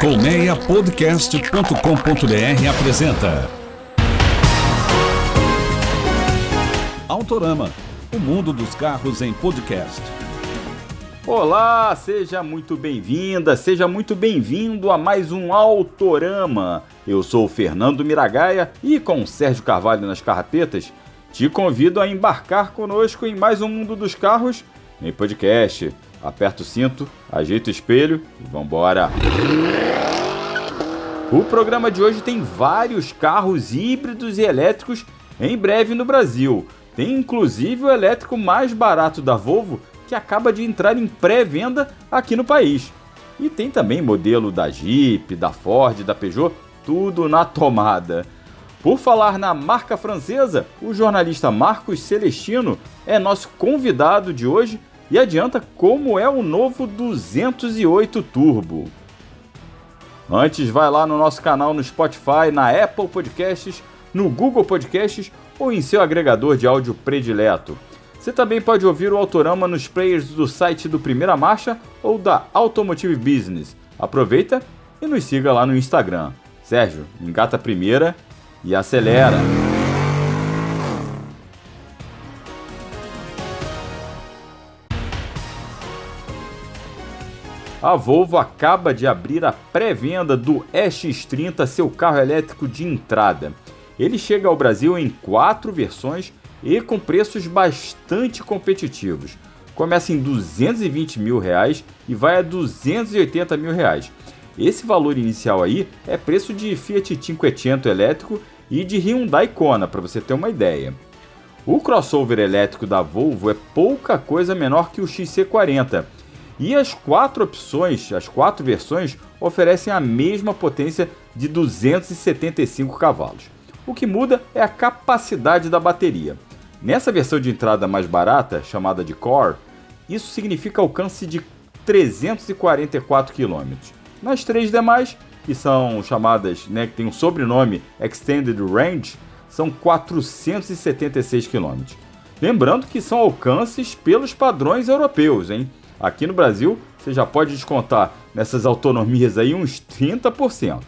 Colmeiapodcast.com.br apresenta Autorama, o mundo dos carros em podcast. Olá, seja muito bem-vinda, seja muito bem-vindo a mais um Autorama. Eu sou o Fernando Miragaia e com Sérgio Carvalho nas carrapetas, te convido a embarcar conosco em mais um mundo dos carros em podcast. Aperta o cinto, ajeita o espelho e vambora! O programa de hoje tem vários carros híbridos e elétricos em breve no Brasil. Tem inclusive o elétrico mais barato da Volvo que acaba de entrar em pré-venda aqui no país. E tem também modelo da Jeep, da Ford, da Peugeot, tudo na tomada. Por falar na marca francesa, o jornalista Marcos Celestino é nosso convidado de hoje e adianta como é o novo 208 Turbo. Antes, vai lá no nosso canal no Spotify, na Apple Podcasts, no Google Podcasts ou em seu agregador de áudio predileto. Você também pode ouvir o Autorama nos players do site do Primeira Marcha ou da Automotive Business. Aproveita e nos siga lá no Instagram. Sérgio, engata a primeira e acelera! A Volvo acaba de abrir a pré-venda do EX30, seu carro elétrico de entrada. Ele chega ao Brasil em quatro versões e com preços bastante competitivos. Começa em 220 mil reais e vai a 280 mil reais. Esse valor inicial aí é preço de Fiat 500 elétrico e de Hyundai Kona, para você ter uma ideia. O crossover elétrico da Volvo é pouca coisa menor que o XC40 e as quatro opções, as quatro versões, oferecem a mesma potência de 275 cavalos. O que muda é a capacidade da bateria. Nessa versão de entrada mais barata, chamada de Core, isso significa alcance de 344 km. Nas três demais, que são chamadas, né, que tem um sobrenome Extended Range, são 476 km. Lembrando que são alcances pelos padrões europeus, hein? Aqui no Brasil, você já pode descontar nessas autonomias aí uns 30%.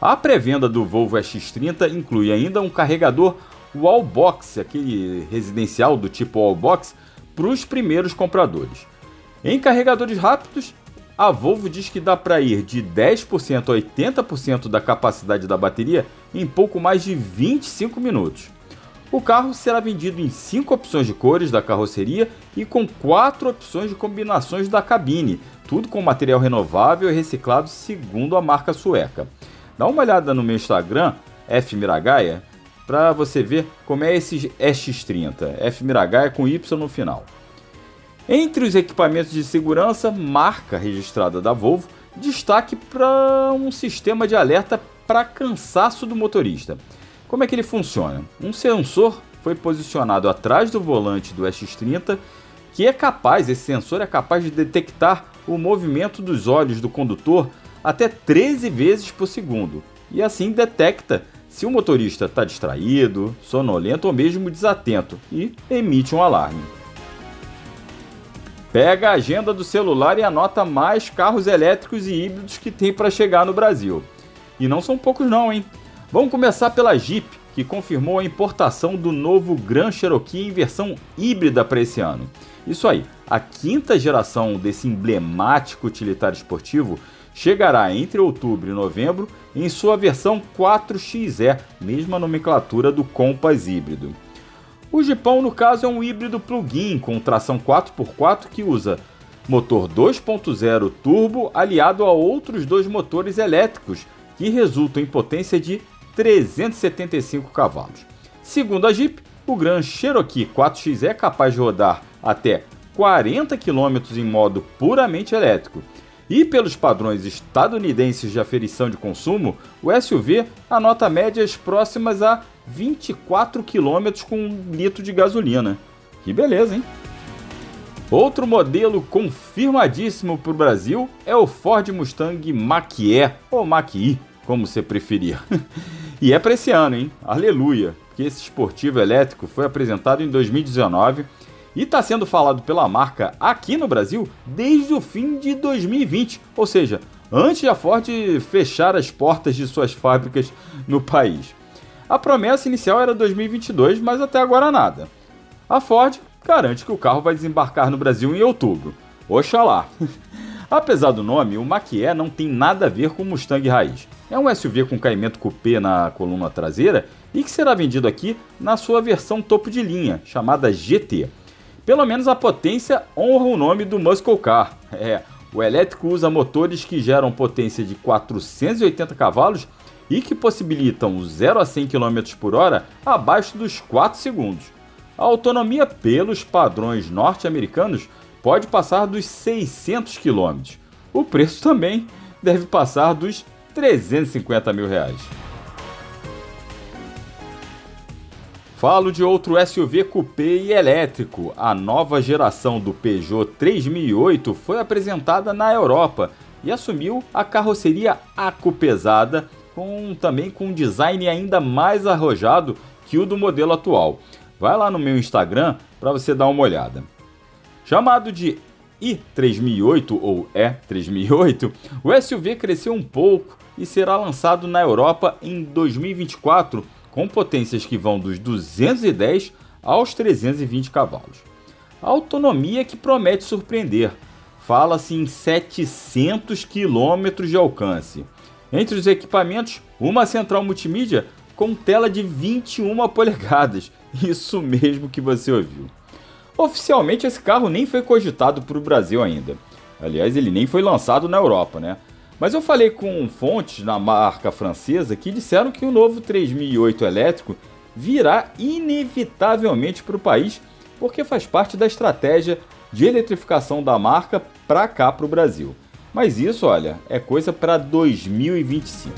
A pré-venda do Volvo X30 inclui ainda um carregador wallbox, aquele residencial do tipo wallbox, para os primeiros compradores. Em carregadores rápidos, a Volvo diz que dá para ir de 10% a 80% da capacidade da bateria em pouco mais de 25 minutos. O carro será vendido em 5 opções de cores da carroceria e com 4 opções de combinações da cabine, tudo com material renovável e reciclado segundo a marca sueca. Dá uma olhada no meu Instagram, F Miragaia, para você ver como é esse X30, F Miragaia com Y no final. Entre os equipamentos de segurança, marca registrada da Volvo, destaque para um sistema de alerta para cansaço do motorista. Como é que ele funciona? Um sensor foi posicionado atrás do volante do X30 que é capaz, esse sensor é capaz de detectar o movimento dos olhos do condutor até 13 vezes por segundo e assim detecta se o motorista está distraído, sonolento ou mesmo desatento e emite um alarme. Pega a agenda do celular e anota mais carros elétricos e híbridos que tem para chegar no Brasil. E não são poucos não, hein? Vamos começar pela Jeep, que confirmou a importação do novo Grand Cherokee em versão híbrida para esse ano. Isso aí, a quinta geração desse emblemático utilitário esportivo chegará entre outubro e novembro em sua versão 4XE, mesma nomenclatura do Compass híbrido. O Jeepão, no caso, é um híbrido plug-in com tração 4x4 que usa motor 2.0 turbo aliado a outros dois motores elétricos que resultam em potência de 375 cavalos. Segundo a Jeep, o Grand Cherokee 4X é capaz de rodar até 40 km em modo puramente elétrico e pelos padrões estadunidenses de aferição de consumo, o SUV anota médias próximas a 24 km com um litro de gasolina. Que beleza, hein? Outro modelo confirmadíssimo para o Brasil é o Ford Mustang Mach-E, ou Mach-E, como você preferir. e é para esse ano, hein? Aleluia! Que esse esportivo elétrico foi apresentado em 2019 e está sendo falado pela marca aqui no Brasil desde o fim de 2020, ou seja, antes de a Ford fechar as portas de suas fábricas no país. A promessa inicial era 2022, mas até agora nada. A Ford garante que o carro vai desembarcar no Brasil em outubro. Oxalá! Apesar do nome, o Mach-E não tem nada a ver com o Mustang raiz. É um SUV com caimento coupé na coluna traseira e que será vendido aqui na sua versão topo de linha, chamada GT. Pelo menos a potência honra o nome do Muscle Car. É, o elétrico usa motores que geram potência de 480 cavalos e que possibilitam 0 a 100 km por hora abaixo dos 4 segundos. A autonomia pelos padrões norte-americanos pode passar dos 600 km. O preço também deve passar dos 350 mil reais. Falo de outro SUV coupé e elétrico. A nova geração do Peugeot 3008 foi apresentada na Europa e assumiu a carroceria acupesada, com também com um design ainda mais arrojado que o do modelo atual. Vai lá no meu Instagram para você dar uma olhada. Chamado de i3008 ou E3008, o SUV cresceu um pouco e será lançado na Europa em 2024 com potências que vão dos 210 aos 320 cavalos. Autonomia que promete surpreender. Fala-se em 700 km de alcance. Entre os equipamentos, uma central multimídia com tela de 21 polegadas. Isso mesmo que você ouviu. Oficialmente esse carro nem foi cogitado para o Brasil ainda. Aliás, ele nem foi lançado na Europa, né? Mas eu falei com fontes na marca francesa que disseram que o novo 3008 elétrico virá inevitavelmente para o país porque faz parte da estratégia de eletrificação da marca para cá para o Brasil. Mas isso, olha, é coisa para 2025.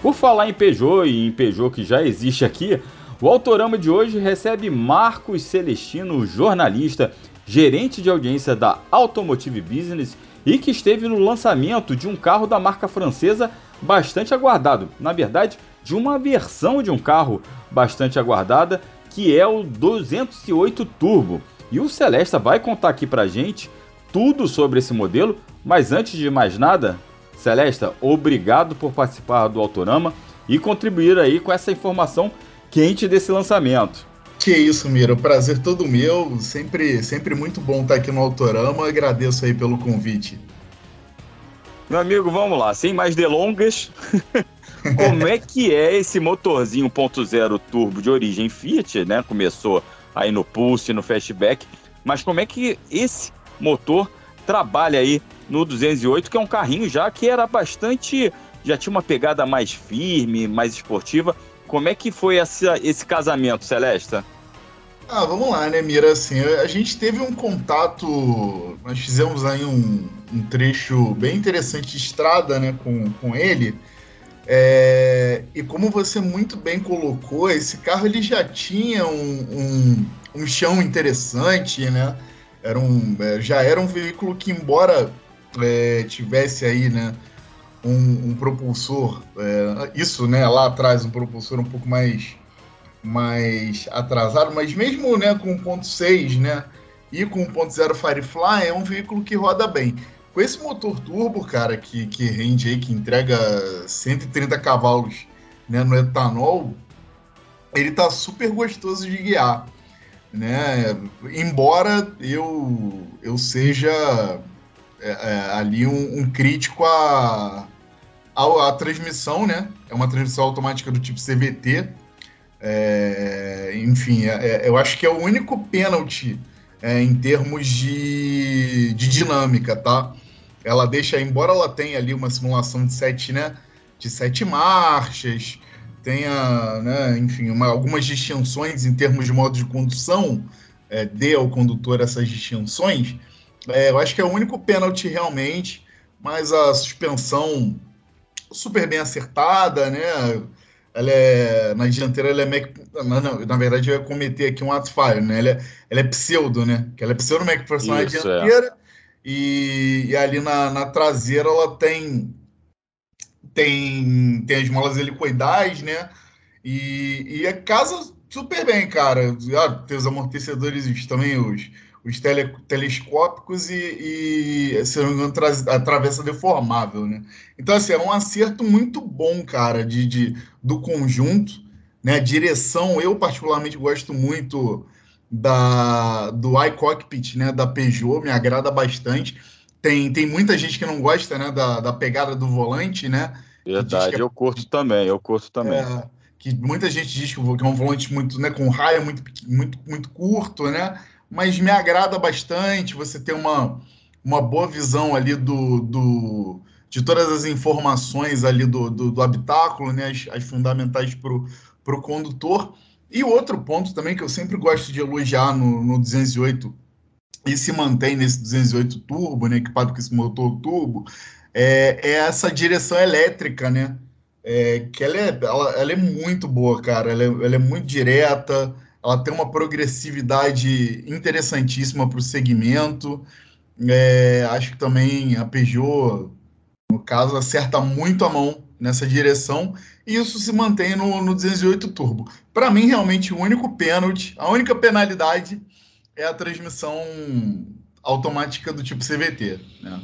Por falar em Peugeot e em Peugeot que já existe aqui, o Autorama de hoje recebe Marcos Celestino, jornalista, gerente de audiência da Automotive Business e que esteve no lançamento de um carro da marca francesa bastante aguardado. Na verdade, de uma versão de um carro bastante aguardada, que é o 208 Turbo. E o Celesta vai contar aqui pra gente tudo sobre esse modelo, mas antes de mais nada, Celesta, obrigado por participar do Autorama e contribuir aí com essa informação quente desse lançamento. Que isso, Mira, prazer todo meu, sempre, sempre muito bom estar aqui no Autorama, agradeço aí pelo convite. Meu amigo, vamos lá, sem mais delongas, como é que é esse motorzinho 1.0 turbo de origem Fiat, né? Começou aí no Pulse, no Fastback, mas como é que esse motor trabalha aí no 208, que é um carrinho já que era bastante, já tinha uma pegada mais firme, mais esportiva. Como é que foi essa, esse casamento, Celesta? Ah, vamos lá, né, Mira? Assim, a gente teve um contato, nós fizemos aí um, um trecho bem interessante de estrada, né, com, com ele. É, e como você muito bem colocou, esse carro ele já tinha um, um, um chão interessante, né? Era um, é, já era um veículo que, embora é, tivesse aí, né, um, um propulsor, é, isso, né, lá atrás, um propulsor um pouco mais, mais atrasado, mas mesmo, né, com 1.6, né, e com 1.0 Firefly, é um veículo que roda bem. Com esse motor turbo, cara, que, que rende aí, que entrega 130 cavalos, né, no etanol, ele tá super gostoso de guiar, né, embora eu, eu seja é, é, ali um, um crítico a, a, a, transmissão, né? É uma transmissão automática do tipo CVT. É, enfim, é, é, eu acho que é o único pênalti é, em termos de, de dinâmica, tá? Ela deixa, embora ela tenha ali uma simulação de sete, né? De sete marchas, tenha, né, enfim, uma, algumas distinções em termos de modo de condução, é, dê ao condutor essas distinções. É, eu acho que é o único pênalti realmente, mas a suspensão super bem acertada, né? Ela é, na dianteira ela é Mac, na, na, verdade eu ia cometer aqui um ato falho, né? Ela é, ela é pseudo, né? Que ela é pseudo Mac Person na é. dianteira é. e, e, ali na, na, traseira ela tem tem tem as molas helicoidais, né? E, e a casa super bem, cara. Ah, tem os amortecedores também, os, os tele, telescópicos e, e, se não me engano, a travessa deformável, né? Então, assim, é um acerto muito bom, cara, de, de, do conjunto, né? A direção, eu particularmente gosto muito da, do iCockpit, né? Da Peugeot, me agrada bastante. Tem, tem muita gente que não gosta, né? Da, da pegada do volante, né? Verdade, é, eu curto também, eu curto também. É, que muita gente diz que é um volante muito, né, com raio muito, muito, muito curto, né? Mas me agrada bastante. Você ter uma, uma boa visão ali do, do de todas as informações ali do, do, do habitáculo, né? As, as fundamentais para o condutor. E outro ponto também que eu sempre gosto de elogiar no, no 208 e se mantém nesse 208 turbo, né, equipado com esse motor turbo, é, é essa direção elétrica, né? é, que ela é, ela, ela, é muito boa, cara. Ela é, ela é muito direta, ela tem uma progressividade interessantíssima para o segmento. É, acho que também a Peugeot, no caso, acerta muito a mão nessa direção e isso se mantém no, no 208 Turbo. Para mim, realmente, o único pênalti, a única penalidade é a transmissão automática do tipo CVT. Né?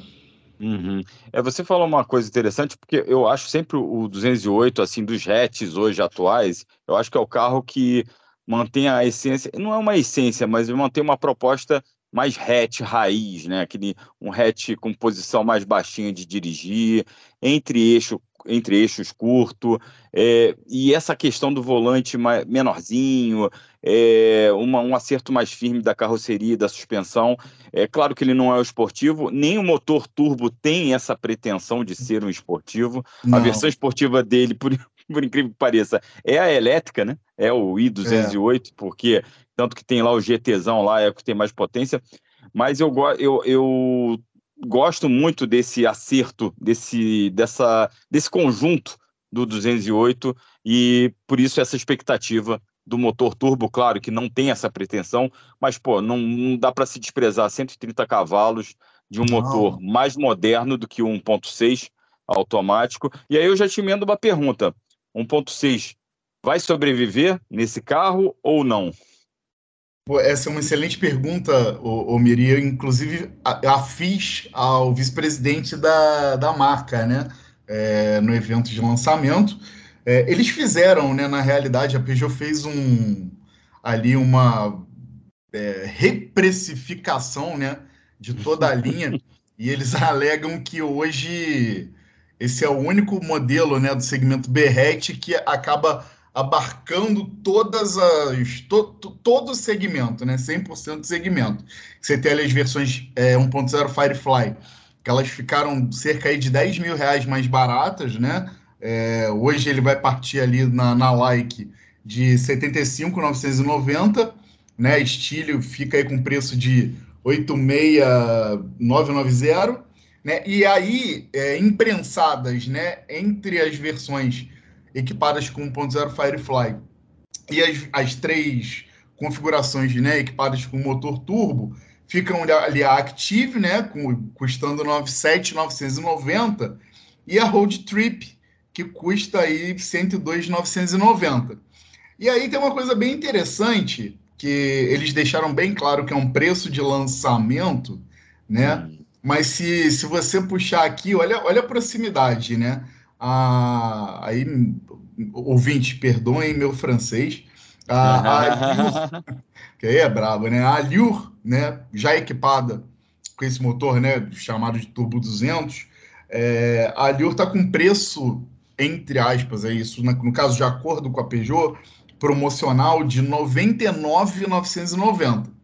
Uhum. É, você falou uma coisa interessante, porque eu acho sempre o 208, assim, dos hatches hoje atuais, eu acho que é o carro que mantém a essência, não é uma essência, mas mantém uma proposta mais hatch raiz, né? Aquele, um hatch com posição mais baixinha de dirigir, entre eixo entre eixos curto, é, e essa questão do volante mais, menorzinho, é, uma, um acerto mais firme da carroceria, da suspensão. É claro que ele não é o esportivo, nem o motor turbo tem essa pretensão de ser um esportivo. Não. A versão esportiva dele, por, por incrível que pareça, é a elétrica, né? É o i208, é. porque tanto que tem lá o GTzão lá, é o que tem mais potência. Mas eu, eu, eu gosto muito desse acerto, desse, dessa, desse conjunto do 208 e por isso essa expectativa do motor turbo, claro que não tem essa pretensão, mas pô, não, não dá para se desprezar 130 cavalos de um não. motor mais moderno do que o 1.6 automático. E aí eu já te emendo uma pergunta: 1.6 vai sobreviver nesse carro ou não? Essa é uma excelente pergunta, ô, Miri. Eu, inclusive, a, a fiz ao vice-presidente da, da marca, né? É, no evento de lançamento. É, eles fizeram, né? Na realidade, a Peugeot fez um ali uma é, reprecificação, né? De toda a linha. e eles alegam que hoje esse é o único modelo, né? Do segmento Berrete que acaba abarcando todas as to, to, todo o segmento, né? 100% do segmento. Você tem ali as versões é, 1.0 Firefly, que elas ficaram cerca de 10 mil reais mais baratas, né? É, hoje ele vai partir ali na, na like de 75,990, né? Estilho fica aí com preço de 86990, né? E aí, é, imprensadas, né? Entre as versões equipadas com 1.0 Firefly e as, as três configurações né, equipadas com motor turbo ficam ali a Active, né, com, custando 97,990 e a Road Trip, que custa aí 102,990. E aí tem uma coisa bem interessante que eles deixaram bem claro que é um preço de lançamento, né? Hum. Mas se, se você puxar aqui, olha, olha a proximidade, né? a, aí, ouvinte, perdoem meu francês, a, a que aí é brabo, né? A Allure, né, já equipada com esse motor, né, chamado de Turbo 200, é, a Allure está com preço, entre aspas, é isso, no caso, de acordo com a Peugeot, promocional de 99,990.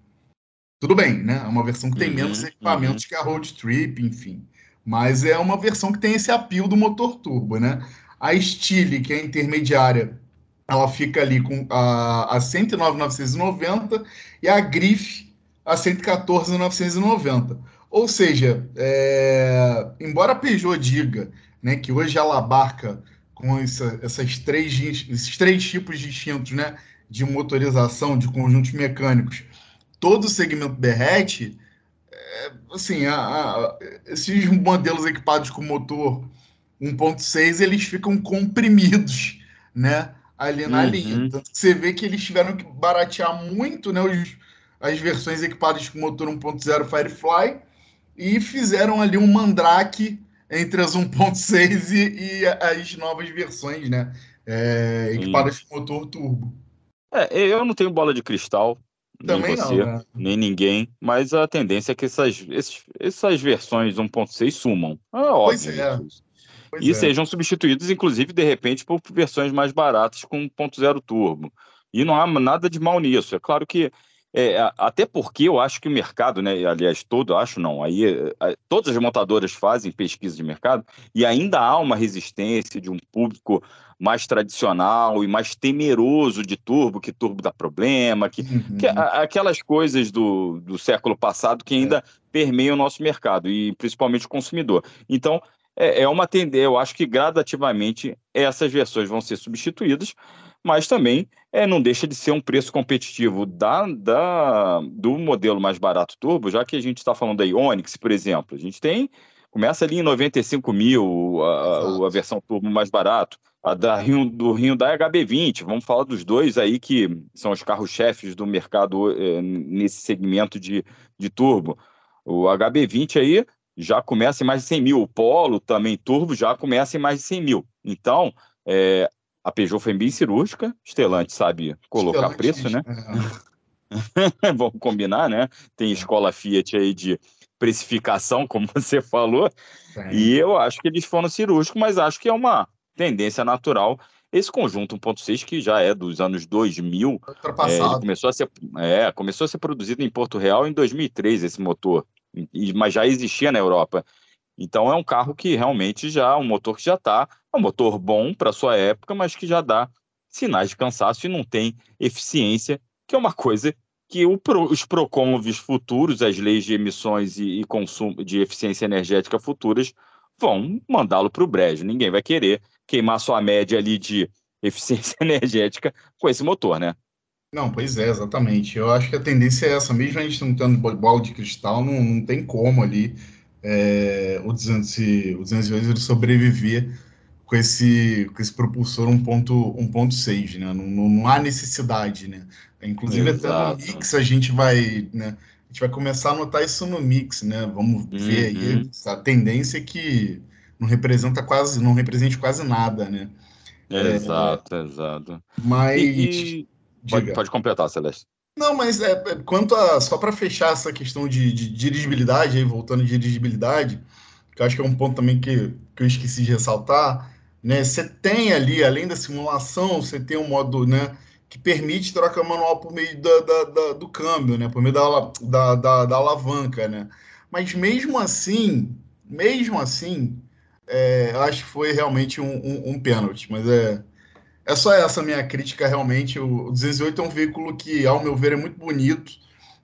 Tudo bem, né? É uma versão que tem uhum, menos equipamentos uhum. que a Road Trip, enfim. Mas é uma versão que tem esse apelo do motor turbo, né? A Stile, que é intermediária, ela fica ali com a, a 109,990 e a Griff a 114,990. Ou seja, é, embora a Peugeot diga né, que hoje ela abarca com essa, essas três, esses três tipos distintos né, de motorização, de conjuntos mecânicos, todo o segmento Berrete, assim, a, a, esses modelos equipados com motor 1.6, eles ficam comprimidos, né? Ali na uhum. linha. Tanto que você vê que eles tiveram que baratear muito, né? Os, as versões equipadas com motor 1.0 Firefly e fizeram ali um mandrake entre as 1.6 e, e, as novas versões, né? É, equipadas com motor turbo. É, eu não tenho bola de cristal, Também nem você, não, né? nem ninguém, mas a tendência é que essas, esses, essas versões 1.6 sumam. É óbvio. Pois é. Pois e é. sejam substituídos, inclusive, de repente, por versões mais baratas com 1.0 turbo. E não há nada de mal nisso. É claro que é, até porque eu acho que o mercado, né, aliás, todo, acho não, aí todas as montadoras fazem pesquisa de mercado e ainda há uma resistência de um público mais tradicional e mais temeroso de turbo, que turbo dá problema, que, uhum. que a, aquelas coisas do, do século passado que ainda é. permeiam o nosso mercado e principalmente o consumidor. Então, é, é uma tendência, eu acho que gradativamente essas versões vão ser substituídas, mas também é, não deixa de ser um preço competitivo da, da, do modelo mais barato turbo, já que a gente está falando da Ionix, por exemplo. A gente tem, começa ali em 95 mil a, a versão turbo mais barato, a da Rio, do Hyundai HB20, vamos falar dos dois aí que são os carros-chefes do mercado é, nesse segmento de, de turbo. O HB20 aí já começa em mais de 100 mil, o Polo também turbo já começa em mais de 100 mil. Então, é, a Peugeot foi bem cirúrgica, Estelante sabe colocar Estelante, preço, né? É. Vamos combinar, né? Tem é. escola Fiat aí de precificação, como você falou, e eu acho que eles foram cirúrgicos, mas acho que é uma tendência natural esse conjunto 1.6 que já é dos anos 2000, é, começou a ser é, começou a ser produzido em Porto Real em 2003 esse motor, mas já existia na Europa. Então é um carro que realmente já, um motor que já está, é um motor bom para sua época, mas que já dá sinais de cansaço e não tem eficiência, que é uma coisa que os Proconvs futuros, as leis de emissões e, e consumo de eficiência energética futuras, vão mandá-lo para o brejo. Ninguém vai querer queimar sua média ali de eficiência energética com esse motor, né? Não, pois é, exatamente. Eu acho que a tendência é essa, mesmo a gente não tendo bola de cristal, não, não tem como ali é, o, 200, o 208 ele sobreviver com esse, com esse propulsor 1.6, né? Não, não, há necessidade, né? Inclusive Exato. até no mix a gente vai, né? A gente vai começar a notar isso no mix, né? Vamos ver aí uhum. a tendência é que não representa quase, não represente quase nada, né? Exato, é, exato. Mas e, e... Pode, pode completar, Celeste. Não, mas é, é, quanto a. Só para fechar essa questão de, de dirigibilidade, aí, voltando de dirigibilidade, que eu acho que é um ponto também que, que eu esqueci de ressaltar, né? Você tem ali, além da simulação, você tem um modo, né? Que permite troca manual por meio da, da, da, do câmbio, né? Por meio da, da, alavanca, né? Mas mesmo assim, mesmo assim, é, acho que foi realmente um, um, um pênalti, mas é é só essa minha crítica, realmente. O 208 é um veículo que, ao meu ver, é muito bonito,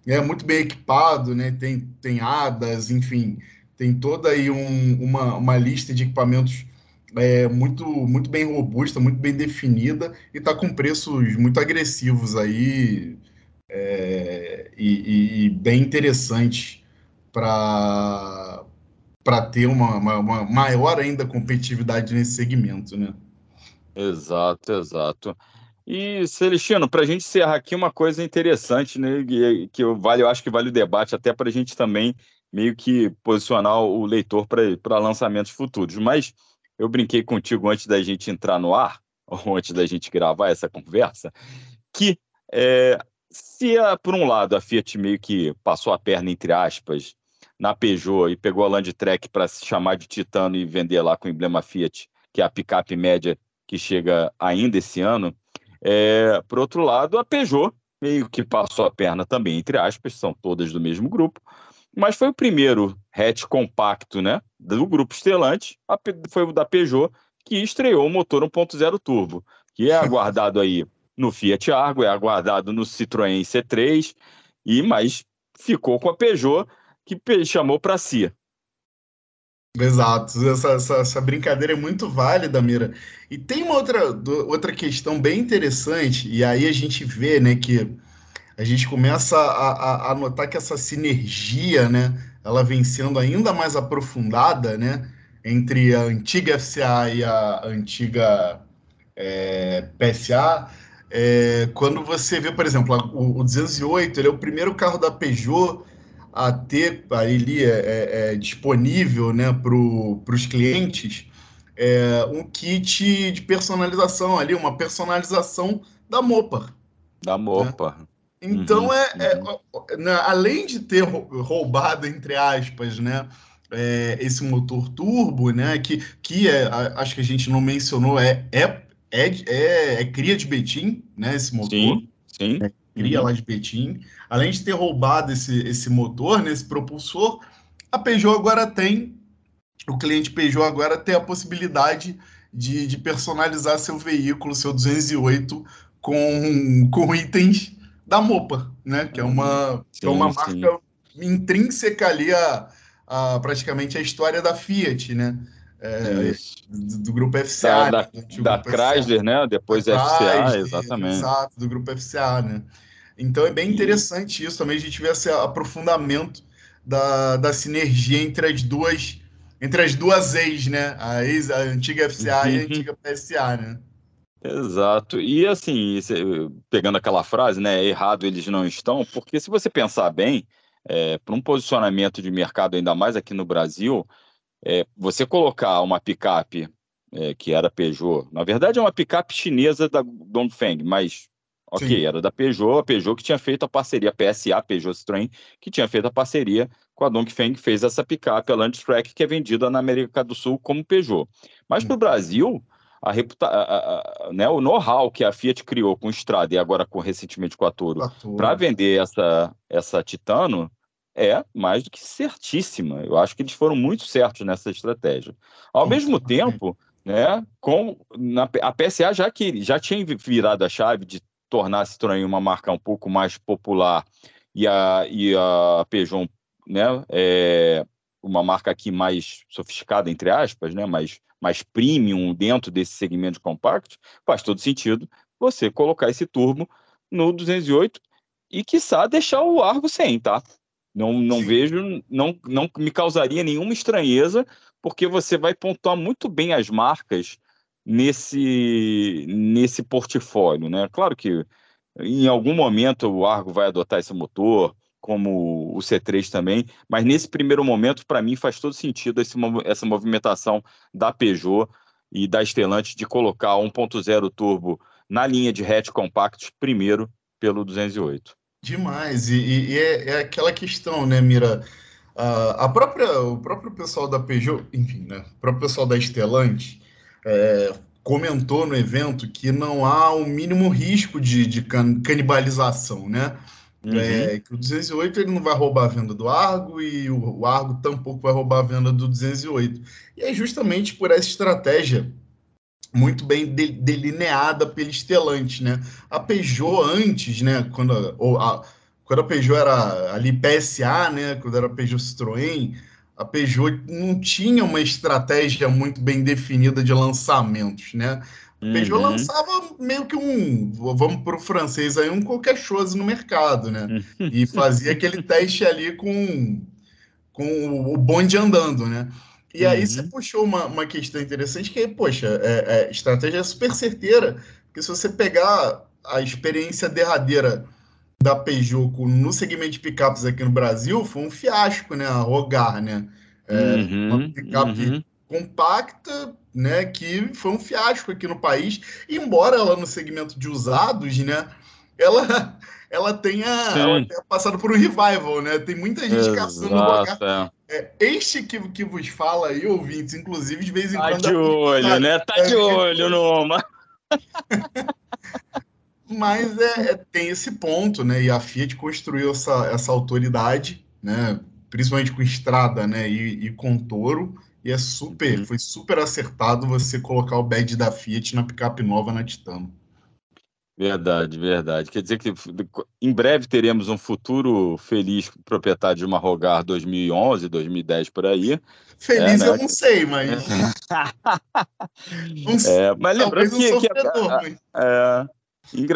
é muito bem equipado, né? Tem, tem hadas, enfim, tem toda aí um, uma, uma lista de equipamentos é, muito, muito bem robusta, muito bem definida e está com preços muito agressivos aí é, e, e, bem interessantes para ter uma, uma, uma maior ainda competitividade nesse segmento, né? Exato, exato. E, Celestino, para a gente encerrar aqui uma coisa interessante, né, que, que vale, eu acho que vale o debate até para a gente também meio que posicionar o leitor para lançamentos futuros. Mas eu brinquei contigo antes da gente entrar no ar, ou antes da gente gravar essa conversa, que é, se, a, por um lado, a Fiat meio que passou a perna, entre aspas, na Peugeot e pegou a Landtrek para se chamar de Titano e vender lá com o emblema Fiat, que é a picape média que chega ainda esse ano. É, por outro lado, a Peugeot meio que passou a perna também, entre aspas, são todas do mesmo grupo, mas foi o primeiro hatch compacto né, do grupo Stellantis, foi o da Peugeot, que estreou o motor 1.0 turbo, que é aguardado aí no Fiat Argo, é aguardado no Citroën C3, e mas ficou com a Peugeot, que chamou para si. Exato, essa, essa, essa, brincadeira é muito válida, Mira. E tem uma outra, outra questão bem interessante, e aí a gente vê né, que a gente começa a, a, a notar que essa sinergia, né, ela vem sendo ainda mais aprofundada, né, entre a antiga FCA e a antiga é, PSA, É, quando você vê, por exemplo, o, o 208, ele é o primeiro carro da Peugeot a ter ali é, é, é disponível né, para os clientes é, um kit de personalização ali, uma personalização da Mopa. Da Mopa. Né? Então, uhum, é, uhum. é né, além de ter roubado, entre aspas, né, é, esse motor turbo, né, que, que é, acho que a gente não mencionou, é, é, é, é, é cria de Betim, né, esse motor. Sim, sim. É, cria uhum. lá de Betim. Além de ter roubado esse, esse motor, né, esse propulsor, a Peugeot agora tem, o cliente Peugeot agora tem a possibilidade de, de personalizar seu veículo, seu 208, com, com itens da Mopa, né? Que é uma, sim, que é uma marca sim. intrínseca ali a, a, praticamente a história da Fiat, né? É, do, do, grupo FCA. Da, né? da, da Chrysler, FCA. né? Depois da FCA, Chrysler, exatamente. Exato, do grupo FCA, né? Então é bem interessante isso também, a gente vê esse aprofundamento da, da sinergia entre as duas entre as duas ex, né? A, ex, a antiga FCA uhum. e a uhum. antiga PSA, né? Exato. E assim, pegando aquela frase, né? Errado eles não estão, porque se você pensar bem, é, para um posicionamento de mercado, ainda mais aqui no Brasil, é, você colocar uma picape é, que era Peugeot, na verdade é uma picape chinesa da Dongfeng, mas ok, Sim. era da Peugeot, a Peugeot que tinha feito a parceria, PSA, Peugeot Citroën, que tinha feito a parceria com a Dongfeng, que fez essa picape, a Landtrack, que é vendida na América do Sul como Peugeot. Mas para o Brasil, a reputa a, a, né, o know-how que a Fiat criou com o Strada e agora com recentemente com a Toro para vender essa, essa Titano é mais do que certíssima. Eu acho que eles foram muito certos nessa estratégia. Ao mesmo tempo, né, com na, a PSA já que já tinha virado a chave de tornar a Citroën uma marca um pouco mais popular e a, e a Peugeot, né, é, uma marca aqui mais sofisticada entre aspas, né, mais mais premium dentro desse segmento de faz todo sentido você colocar esse turbo no 208 e, quiçá, deixar o Argo sem, tá? Não, não vejo, não, não me causaria nenhuma estranheza, porque você vai pontuar muito bem as marcas nesse, nesse portfólio, né? Claro que em algum momento o Argo vai adotar esse motor, como o C3 também, mas nesse primeiro momento, para mim, faz todo sentido esse, essa movimentação da Peugeot e da Stellantis de colocar 1.0 turbo na linha de hatch compact primeiro pelo 208. Demais, e, e é, é, aquela questão, né, Mira? Uh, a própria, o próprio pessoal da Peugeot, enfim, né, o próprio pessoal da Stellantis é, comentou no evento que não há o mínimo risco de, de canibalização, né? Uhum. É, o 208 ele não vai roubar a venda do Argo e o, o Argo tampouco vai roubar a venda do 208. E é justamente por essa estratégia muito bem de, delineada pelo Stellantis, né? A Peugeot antes, né, quando ou a, quando a Peugeot era ali PSA, né, quando era Peugeot Citroën, a Peugeot não tinha uma estratégia muito bem definida de lançamentos, né? Uhum. Peugeot lançava meio que um, vamos para o francês aí, um qualquer chose no mercado, né? Uhum. E fazia aquele teste ali com, com o bonde andando, né? E aí uhum. você puxou uma, uma questão interessante que, poxa, é, é, estratégia é super certeira, porque se você pegar a experiência derradeira da Peugeot no segmento de picapes aqui no Brasil, foi um fiasco, né? A Rogar, né? É, uhum, uma picape uhum. compacta, né, que foi um fiasco aqui no país, embora ela no segmento de usados, né, ela ela tenha, ela tenha passado por um revival, né? Tem muita gente Exato, caçando lugar. É. é. este que, que vos fala aí, ouvintes, inclusive, de vez em tá quando. Tá de olho, tá, né? Tá é, de olho, Noma. Mas é, é, tem esse ponto, né? E a Fiat construiu essa, essa autoridade, né? Principalmente com estrada, né? E, e com touro e é super, uhum. foi super acertado você colocar o badge da Fiat na picape nova na Titano. Verdade, verdade. Quer dizer que em breve teremos um futuro feliz proprietário de uma Rogar 2011, 2010 por aí. Feliz é, né? eu não sei, mas. é, mas lembrando que. Um que a,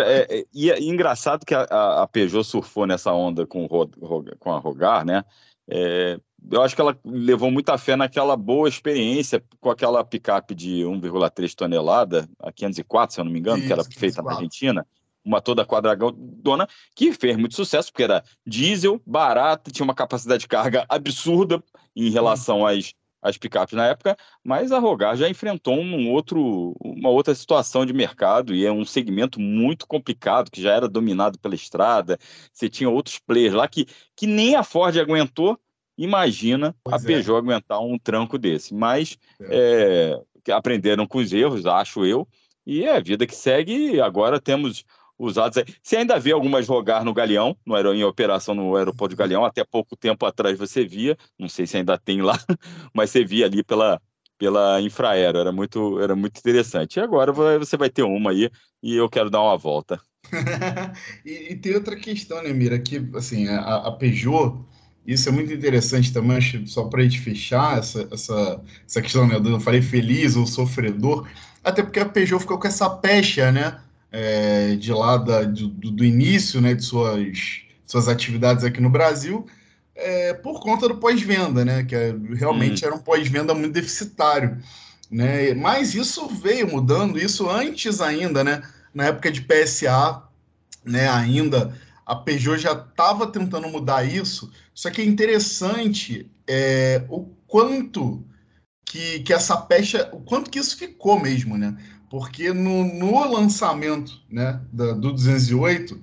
é, é, e é engraçado que a, a, Peugeot surfou nessa onda com, com a Rogar, né? É, eu acho que ela levou muita fé naquela boa experiência com aquela picape de 1,3 tonelada, a 504, se eu não me engano, Isso, que era feita na Argentina. uma toda quadradona, que fez muito sucesso, porque era diesel, barata, tinha uma capacidade de carga absurda em relação às, às picapes na época, mas a Rogar já enfrentou um outro, uma outra situação de mercado e é um segmento muito complicado, que já era dominado pela estrada, você tinha outros players lá que, que nem a Ford aguentou, imagina pois a Peugeot é. aguentar um tranco desse, mas é. É, aprenderam com os erros, acho eu, e é a vida que segue, agora temos usados aí. Você ainda vê algumas rogar no Galeão, no aer... em operação no aeroporto de Galeão, até pouco tempo atrás você via, não sei se ainda tem lá, mas você via ali pela, pela Infraero, era muito, era muito interessante. E agora você vai ter uma aí e eu quero dar uma volta. e, e, tem outra questão, né, Mira, que assim, a, a Peugeot, isso é muito interessante também, só para a gente fechar essa, essa, essa questão, né, eu falei feliz ou sofredor, até porque a Peugeot ficou com essa pecha, né, é, de lá da, do, do, início né, de suas, suas atividades aqui no Brasil, é, por conta do pós-venda, né? Que é, realmente hum. era um pós-venda muito deficitário. Né? Mas isso veio mudando, isso antes ainda, né? Na época de PSA, né? Ainda a Peugeot já estava tentando mudar isso. Só que é interessante é, o quanto que, que essa pecha, o quanto que isso ficou mesmo, né? porque no, no lançamento né, da, do 208,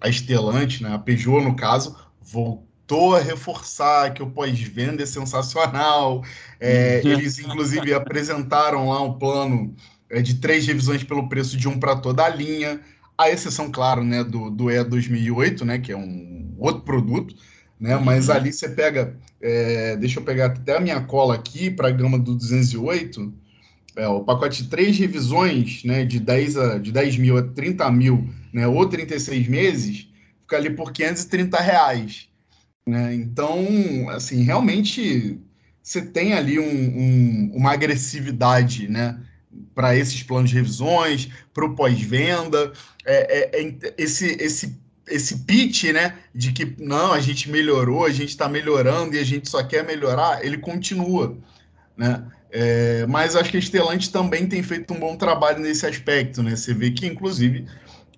a Estelante, né, a Peugeot no caso, voltou a reforçar que o pós-venda é sensacional. É, eles, inclusive, apresentaram lá um plano é, de três revisões pelo preço de um para toda a linha, a exceção, claro, né, do, do E 2008, né, que é um outro produto, né, mas uhum. ali você pega, é, deixa eu pegar até a minha cola aqui para a gama do 208, é, o pacote de três revisões, né, de 10, a, de 10 mil a 30 mil, né, ou 36 meses, fica ali por 530 reais. Né? Então, assim, realmente você tem ali um, um, uma agressividade, né, para esses planos de revisões, para o pós-venda, é, é, é, esse, esse, esse pitch, né, de que não, a gente melhorou, a gente está melhorando e a gente só quer melhorar, ele continua, né? É, mas acho que a Estelante também tem feito um bom trabalho nesse aspecto, né? Você vê que, inclusive,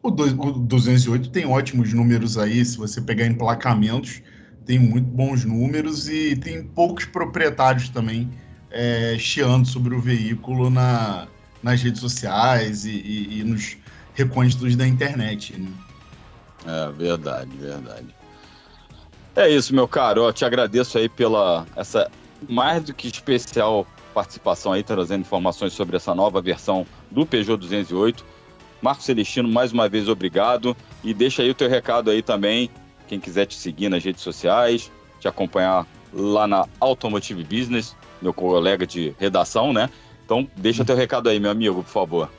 o, do, o 208 tem ótimos números aí, se você pegar emplacamentos, tem muito bons números e tem poucos proprietários também é, chiando sobre o veículo na, nas redes sociais e, e, e nos recônditos da internet. Né? É verdade, verdade. É isso, meu caro. Eu te agradeço aí pela essa mais do que especial participação aí, trazendo informações sobre essa nova versão do Peugeot 208. Marcos Celestino, mais uma vez, obrigado. E deixa aí o teu recado aí também, quem quiser te seguir nas redes sociais, te acompanhar lá na Automotive Business, meu colega de redação, né? Então, deixa teu recado aí, meu amigo, por favor.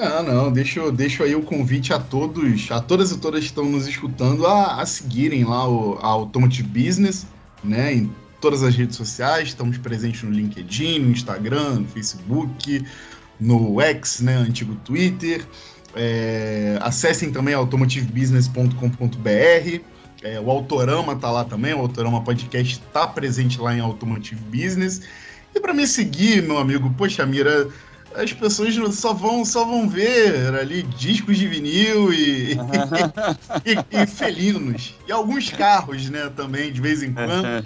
Ah, não, deixo, deixo aí o convite a todos, a todas e todas que estão nos escutando a, a seguirem lá o, Automotive Business, né? Em todas as redes sociais, estamos presentes no LinkedIn, no Instagram, no Facebook, no X, né, antigo Twitter. É, acessem também automotivebusiness.com.br. É, o Autorama tá lá também, o Autorama Podcast está presente lá em Automotive Business. E para me seguir, meu amigo, poxa, Mira, as pessoas só vão, só vão ver ali discos de vinil e, e, e, felinos. E alguns carros, né, também, de vez em quando.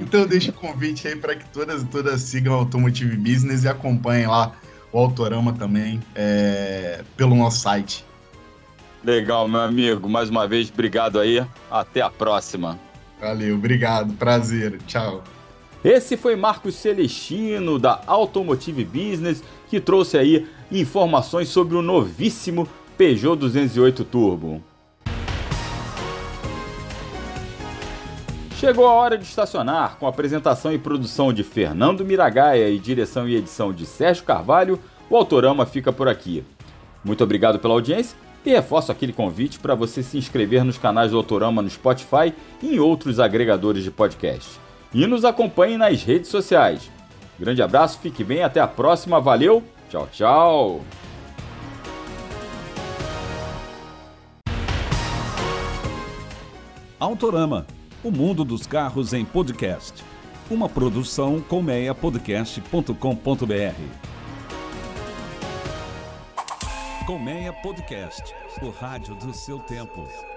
Então eu deixo o convite aí para que todas todas sigam Automotive Business e acompanhem lá o Autorama também é, pelo nosso site. Legal, meu amigo. Mais uma vez, obrigado aí. Até a próxima. Valeu, obrigado. Prazer. Tchau. Esse foi Marcos Celestino da Automotive Business que trouxe aí informações sobre o novíssimo Peugeot 208 Turbo. Chegou a hora de estacionar com apresentação e produção de Fernando Miragaia e direção e edição de Sérgio Carvalho. O Autorama fica por aqui. Muito obrigado pela audiência e reforço aquele convite para você se inscrever nos canais do Autorama no Spotify e em outros agregadores de podcast e nos acompanhe nas redes sociais. Grande abraço, fique bem, até a próxima, valeu, tchau, tchau! Autorama, o mundo dos carros em podcast. Uma produção colmeiapodcast.com.br. Colmeia Podcast, o rádio do seu tempo.